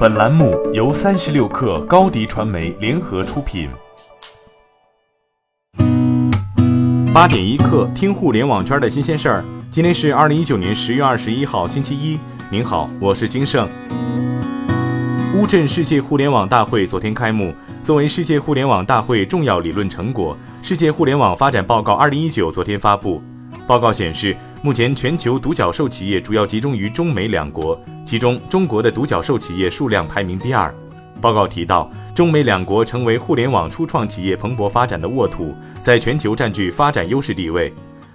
本栏目由三十六氪高低传媒联合出品。八点一刻，听互联网圈的新鲜事儿。今天是二零一九年十月二十一号，星期一。您好，我是金盛。乌镇世界互联网大会昨天开幕。作为世界互联网大会重要理论成果，《世界互联网发展报告二零一九》昨天发布。报告显示，目前全球独角兽企业主要集中于中美两国，其中中国的独角兽企业数量排名第二。报告提到，中美两国成为互联网初创企业蓬勃发展的沃土，在全球占据发展优势地位。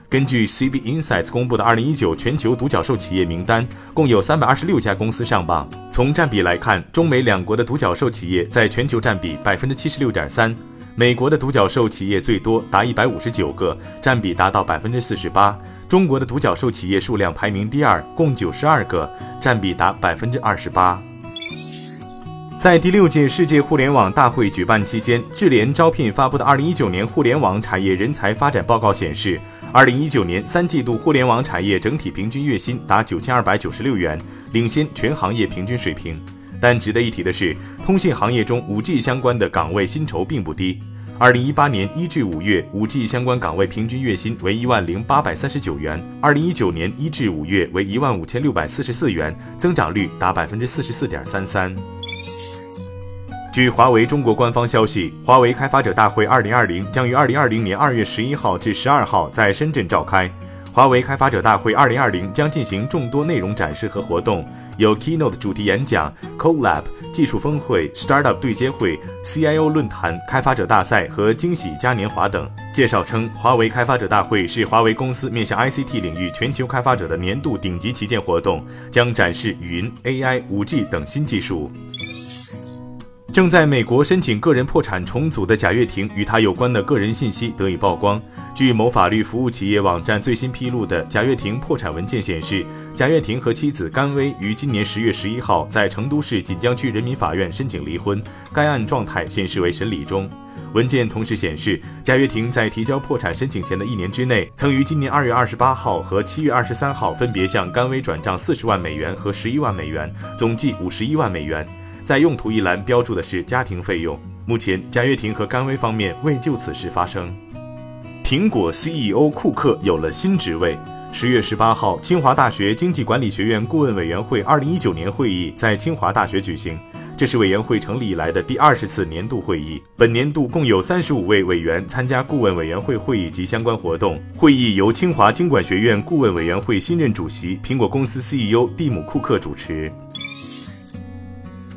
根据 CB Insights 公布的2019全球独角兽企业名单，共有326家公司上榜。从占比来看，中美两国的独角兽企业在全球占比76.3%，美国的独角兽企业最多达159个，占比达到48%。中国的独角兽企业数量排名第二，共92个，占比达28%。在第六届世界互联网大会举办期间，智联招聘发布的2019年互联网产业人才发展报告显示。二零一九年三季度，互联网产业整体平均月薪达九千二百九十六元，领先全行业平均水平。但值得一提的是，通信行业中五 G 相关的岗位薪酬并不低。二零一八年一至五月，五 G 相关岗位平均月薪为一万零八百三十九元；二零一九年一至五月为一万五千六百四十四元，增长率达百分之四十四点三三。据华为中国官方消息，华为开发者大会2020将于2020年2月11号至12号在深圳召开。华为开发者大会2020将进行众多内容展示和活动，有 Keynote 主题演讲、CoLab 技术峰会、Startup 对接会、CIO 论坛、开发者大赛和惊喜嘉年华等。介绍称，华为开发者大会是华为公司面向 ICT 领域全球开发者的年度顶级旗舰活动，将展示云、AI、5G 等新技术。正在美国申请个人破产重组的贾跃亭与他有关的个人信息得以曝光。据某法律服务企业网站最新披露的贾跃亭破产文件显示，贾跃亭和妻子甘薇于今年十月十一号在成都市锦江区人民法院申请离婚，该案状态显示为审理中。文件同时显示，贾跃亭在提交破产申请前的一年之内，曾于今年二月二十八号和七月二十三号分别向甘薇转账四十万美元和十一万美元，总计五十一万美元。在用途一栏标注的是家庭费用。目前，贾跃亭和甘薇方面未就此事发声。苹果 CEO 库克有了新职位。十月十八号，清华大学经济管理学院顾问委员会二零一九年会议在清华大学举行，这是委员会成立以来的第二十次年度会议。本年度共有三十五位委员参加顾问委员会会议及相关活动。会议由清华经管学院顾问委员会新任主席、苹果公司 CEO 蒂姆·库克主持。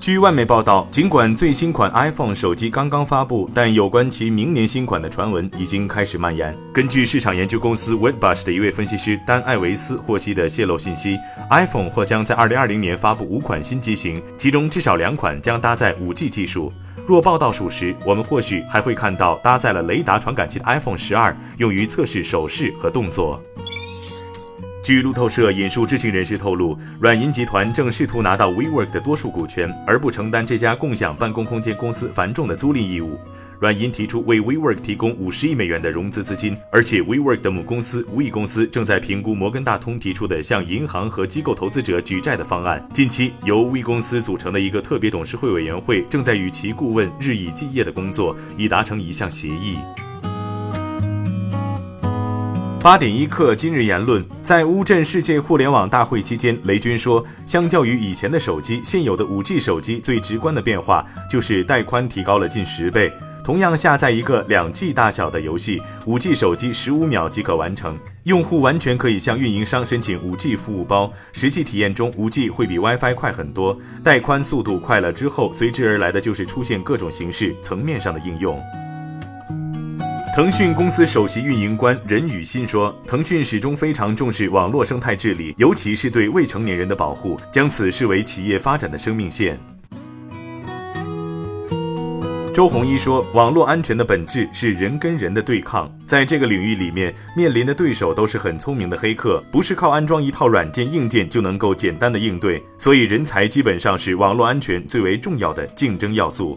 据外媒报道，尽管最新款 iPhone 手机刚刚发布，但有关其明年新款的传闻已经开始蔓延。根据市场研究公司 Wedbush 的一位分析师丹·艾维斯获悉的泄露信息，iPhone 或将在2020年发布五款新机型，其中至少两款将搭载 5G 技术。若报道属实，我们或许还会看到搭载了雷达传感器的 iPhone 12用于测试手势和动作。据路透社引述知情人士透露，软银集团正试图拿到 WeWork 的多数股权，而不承担这家共享办公空间公司繁重的租赁义务。软银提出为 WeWork 提供五十亿美元的融资资金，而且 WeWork 的母公司 We 公司正在评估摩根大通提出的向银行和机构投资者举债的方案。近期，由 We 公司组成的一个特别董事会委员会正在与其顾问日以继夜的工作，以达成一项协议。八点一刻，今日言论：在乌镇世界互联网大会期间，雷军说，相较于以前的手机，现有的五 G 手机最直观的变化就是带宽提高了近十倍。同样下载一个两 G 大小的游戏，五 G 手机十五秒即可完成。用户完全可以向运营商申请五 G 服务包。实际体验中，五 G 会比 WiFi 快很多。带宽速度快了之后，随之而来的就是出现各种形式、层面上的应用。腾讯公司首席运营官任宇欣说：“腾讯始终非常重视网络生态治理，尤其是对未成年人的保护，将此视为企业发展的生命线。”周鸿祎说：“网络安全的本质是人跟人的对抗，在这个领域里面，面临的对手都是很聪明的黑客，不是靠安装一套软件硬件就能够简单的应对，所以人才基本上是网络安全最为重要的竞争要素。”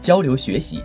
交流学习。